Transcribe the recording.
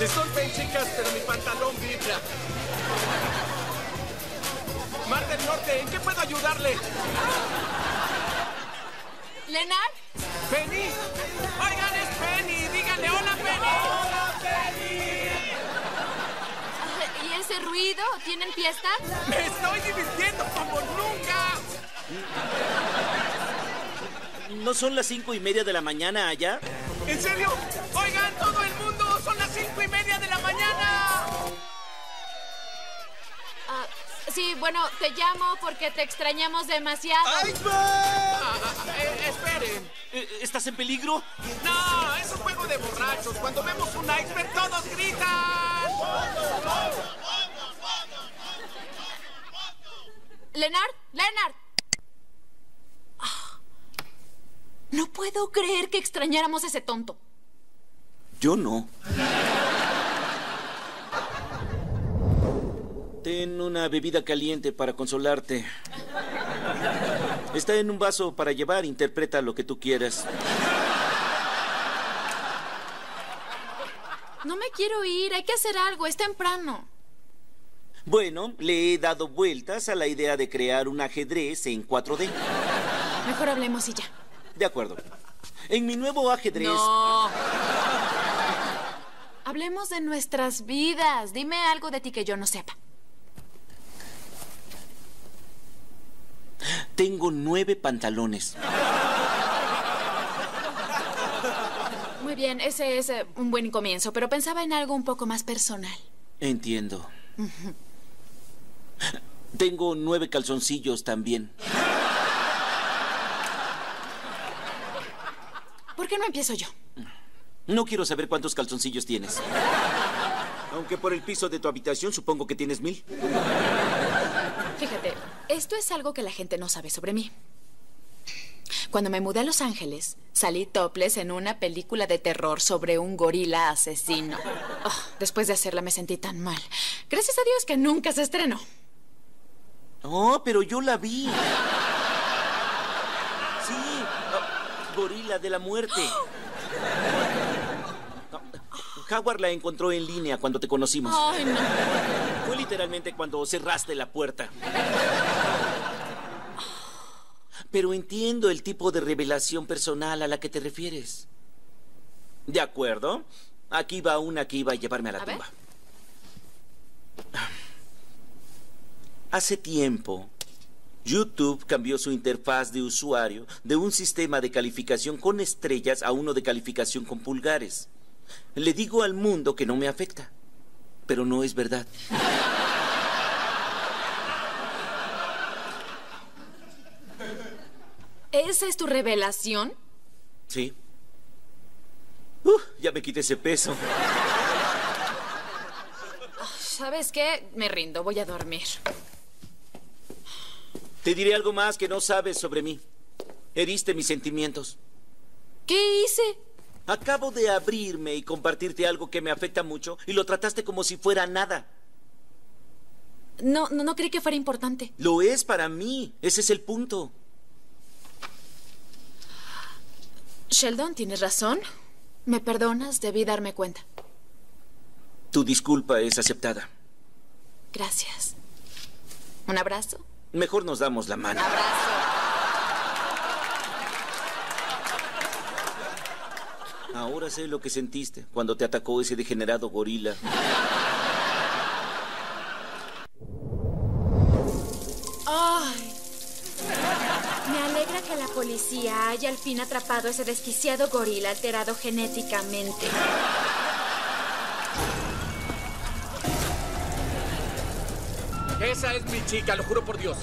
Disculpen, chicas, pero mi pantalón vibra. Mar del Norte, ¿en qué puedo ayudarle? ¿Lenar? ¡Penny! ¡Oigan, es Penny! ¡Díganle hola, Penny! ¡Hola, Penny! ¿Y ese ruido? ¿Tienen fiesta? ¡Me estoy divirtiendo como nunca! ¿No son las cinco y media de la mañana allá? ¿En serio? ¡Oigan, bueno, te llamo porque te extrañamos demasiado. Ah, ah, eh, esperen. Eh, ¿Estás en peligro? No, es un juego de borrachos. Cuando vemos un iceberg, todos gritan. ¿Leonard? ¡Leonard! Ah, no puedo creer que extrañáramos a ese tonto. Yo no. Ten una bebida caliente para consolarte. Está en un vaso para llevar, interpreta lo que tú quieras. No me quiero ir, hay que hacer algo, es temprano. Bueno, le he dado vueltas a la idea de crear un ajedrez en 4D. Mejor hablemos y ya. De acuerdo. En mi nuevo ajedrez... No. Hablemos de nuestras vidas. Dime algo de ti que yo no sepa. Tengo nueve pantalones. Muy bien, ese es eh, un buen comienzo, pero pensaba en algo un poco más personal. Entiendo. Tengo nueve calzoncillos también. ¿Por qué no empiezo yo? No quiero saber cuántos calzoncillos tienes. Aunque por el piso de tu habitación supongo que tienes mil. Fíjate, esto es algo que la gente no sabe sobre mí. Cuando me mudé a Los Ángeles, salí topless en una película de terror sobre un gorila asesino. Oh, después de hacerla me sentí tan mal. Gracias a Dios que nunca se estrenó. Oh, pero yo la vi. Sí, oh, gorila de la muerte. Howard la encontró en línea cuando te conocimos. Ay, no. Fue literalmente cuando cerraste la puerta. Pero entiendo el tipo de revelación personal a la que te refieres. De acuerdo. Aquí va una que iba a llevarme a la A ver. tumba. Hace tiempo, YouTube cambió su interfaz de usuario de un sistema de calificación con estrellas a uno de calificación con pulgares. Le digo al mundo que no me afecta, pero no es verdad. ¿Esa es tu revelación? Sí. Uh, ya me quité ese peso. ¿Sabes qué? Me rindo, voy a dormir. Te diré algo más que no sabes sobre mí. Heriste mis sentimientos. ¿Qué hice? Acabo de abrirme y compartirte algo que me afecta mucho y lo trataste como si fuera nada. No, no, no creí que fuera importante. Lo es para mí. Ese es el punto. Sheldon, tienes razón. ¿Me perdonas? Debí darme cuenta. Tu disculpa es aceptada. Gracias. ¿Un abrazo? Mejor nos damos la mano. Abrazo. Ahora sé lo que sentiste cuando te atacó ese degenerado gorila. Ay. Me alegra que la policía haya al fin atrapado a ese desquiciado gorila alterado genéticamente. Esa es mi chica, lo juro por Dios.